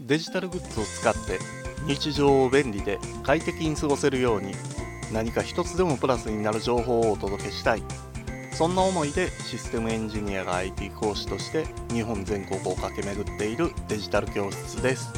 デジタルグッズを使って日常を便利で快適に過ごせるように何か一つでもプラスになる情報をお届けしたい。そんな思いでシステムエンジニアが IT 講師として日本全国を駆け巡っているデジタル教室です。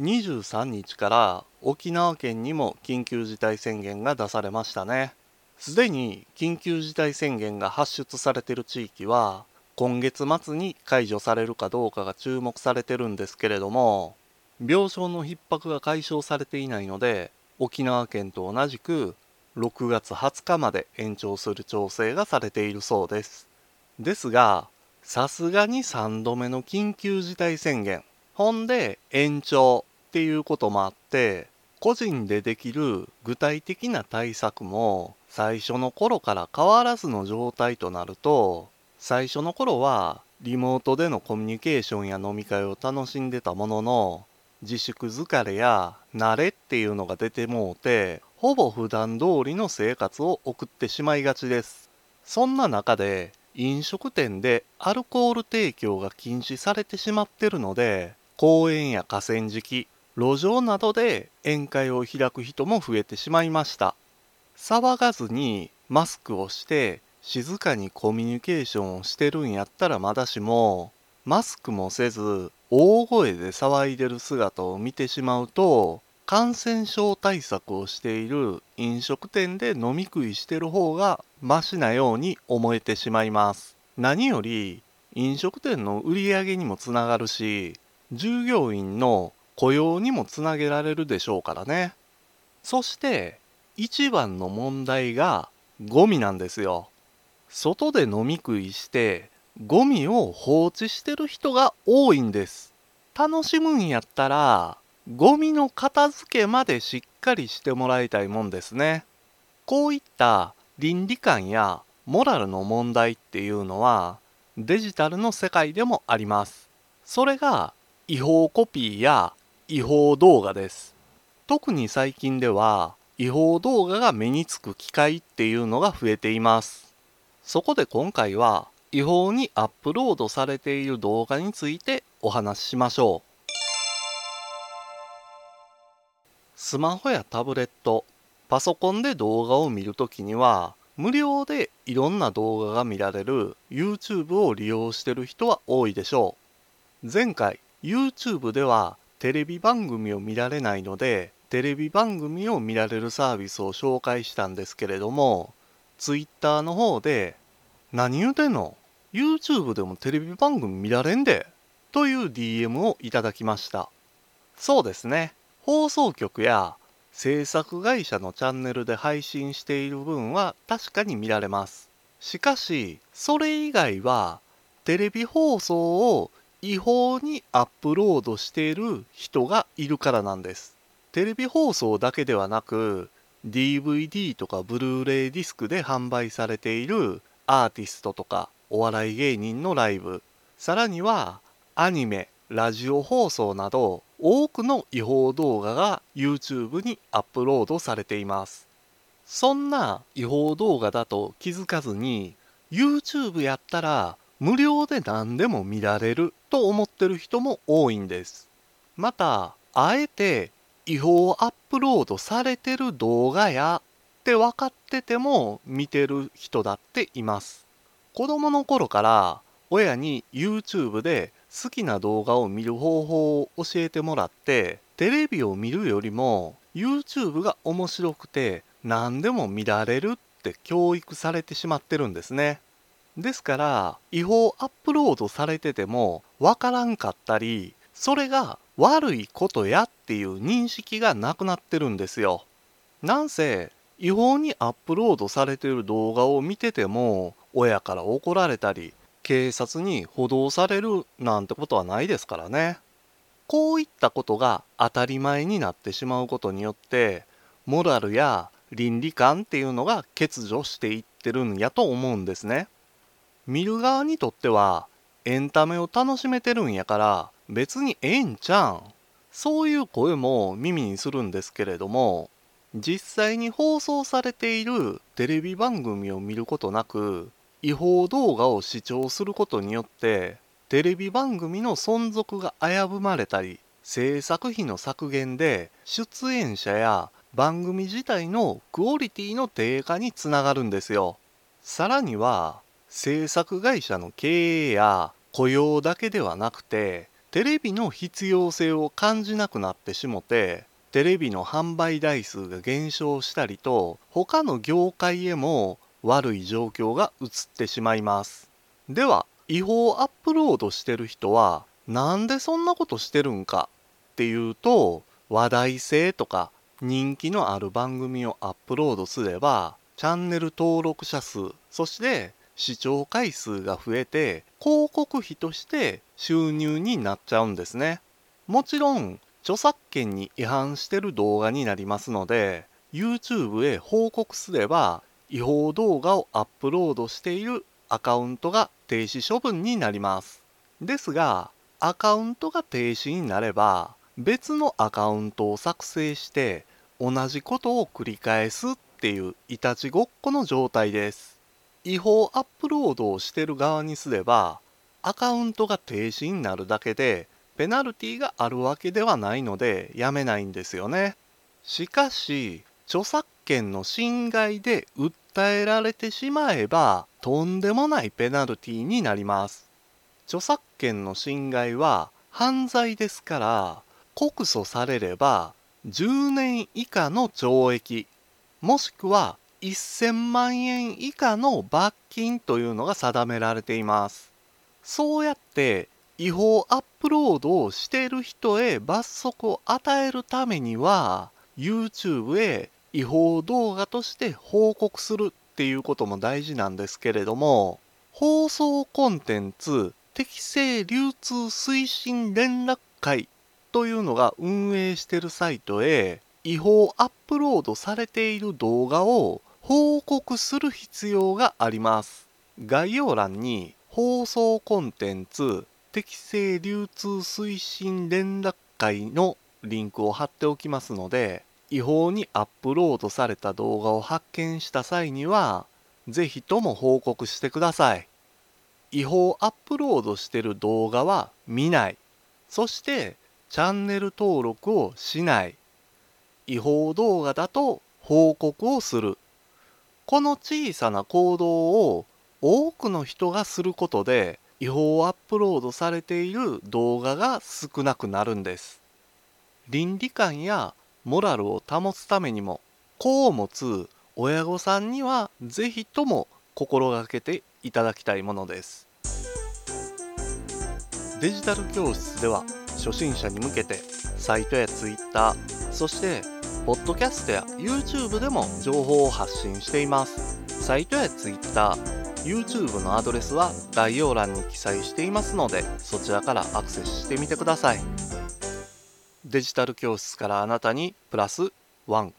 23日から沖縄県にも緊急事態宣言が出されましたね。すでに緊急事態宣言が発出されている地域は今月末に解除されるかどうかが注目されてるんですけれども病床の逼迫が解消されていないので沖縄県と同じく6月20日まで延長する調整がされているそうです。ですがさすがに3度目の緊急事態宣言ほんで延長っていうこともあって個人でできる具体的な対策も最初の頃から変わらずの状態となると最初の頃はリモートでのコミュニケーションや飲み会を楽しんでたものの自粛疲れや慣れっていうのが出てもうてほぼ普段通りの生活を送ってしまいがちです。そんな中で飲食店でアルコール提供が禁止されてしまってるので公園や河川敷路上などで宴会を開く人も増えてしまいました。騒がずにマスクをして静かにコミュニケーションをしてるんやったらまだしもマスクもせず大声で騒いでる姿を見てしまうと感染症対策をしている飲食店で飲み食いしてる方がマシなように思えてしまいます。何より飲食店の売り上げにもつながるし従業員の雇用にもつなげられるでしょうからね。そして一番の問題がゴミなんですよ。外で飲み食いしてゴミを放置してる人が多いんです。楽しむんやったらゴミの片付けまでしっかりしてもらいたいもんですね。こういった倫理観やモラルの問題っていうのはデジタルの世界でもあります。それが違法コピーや違法動画です。特に最近では違法動画が目につく機会っていうのが増えています。そこで今回は違法にアップロードされている動画についてお話ししましょう。スマホやタブレットパソコンで動画を見るときには無料でいろんな動画が見られる YouTube を利用してる人は多いでしょう。前回 YouTube ではテレビ番組を見られないのでテレビ番組を見られるサービスを紹介したんですけれども Twitter の方で何言うてんの？YouTube でもテレビ番組見られんでという DM をいただきました。そうですね。放送局や制作会社のチャンネルで配信している分は確かに見られます。しかしそれ以外はテレビ放送を違法にアップロードしている人がいるからなんです。テレビ放送だけではなく DVD とかブルーレイディスクで販売されているアーティストとかお笑い芸人のライブ。さらにはアニメラジオ放送など多くの違法動画が YouTube にアップロードされています。そんな違法動画だと気づかずに YouTube やったら無料で何でも見られると思ってる人も多いんです。またあえて違法アップロードされてる動画やって分かってても見てる人だっています。子供の頃から親に YouTube で好きな動画を見る方法を教えてもらってテレビを見るよりも YouTube が面白くて何でも見られるって教育されてしまってるんですね。ですから違法アップロードされててもわからんかったりそれが悪いことやっていう認識がなくなってるんですよ。なんせ違法にアップロードされてる動画を見てても親から怒られたり警察に補導されるなんてことはないですからね。こういったことが当たり前になってしまうことによってモラルや倫理観っていうのが欠如していってるんやと思うんですね。見る側にとってはエンタメを楽しめてるんやから別にええんちゃん？そういう声も耳にするんですけれども実際に放送されているテレビ番組を見ることなく違法動画を視聴することによってテレビ番組の存続が危ぶまれたり制作費の削減で出演者や番組自体のクオリティの低下につながるんですよ。さらには制作会社の経営や雇用だけではなくてテレビの必要性を感じなくなってしもてテレビの販売台数が減少したりと他の業界へも悪い状況が移ってしまいます。では違法アップロードしてる人はなんでそんなことしてるんか？っていうと話題性とか人気のある番組をアップロードすればチャンネル登録者数そして視聴回数が増えて広告費として収入になっちゃうんですね。もちろん著作権に違反してる動画になりますので YouTube へ報告すれば違法動画をアップロードしているアカウントが停止処分になります。ですがアカウントが停止になれば別のアカウントを作成して同じことを繰り返すっていういたちごっこの状態です。違法アップロードをしてる側にすればアカウントが停止になるだけでペナルティがあるわけではないのでやめないんですよね。しかし著作権の侵害で訴えられてしまえばとんでもないペナルティになります。著作権の侵害は犯罪ですから告訴されれば10年以下の懲役もしくは1000万円以下の罰金というのが定められています。そうやって違法アップロードをしている人へ罰則を与えるためには YouTube へ違法動画として報告するっていうことも大事なんですけれども放送コンテンツ適正流通推進連絡会というのが運営しているサイトへ違法アップロードされている動画を報告する必要があります概要欄に放送コンテンツ適正流通推進連絡会のリンクを貼っておきますので違法にアップロードされた動画を発見した際には、ぜひとも報告してください。違法アップロードしてる動画は見ない。そしてチャンネル登録をしない。違法動画だと報告をする。この小さな行動を多くの人がすることで違法アップロードされている動画が少なくなるんです。倫理観やモラルを保つためにも子を持つ親御さんには是非とも心がけていただきたいものですデジタル教室では初心者に向けてサイトやツイッターそしてポッドキャストや YouTube でも情報を発信しています。サイトやツイッター YouTube のアドレスは概要欄に記載していますのでそちらからアクセスしてみてください。デジタル教室からあなたにプラス1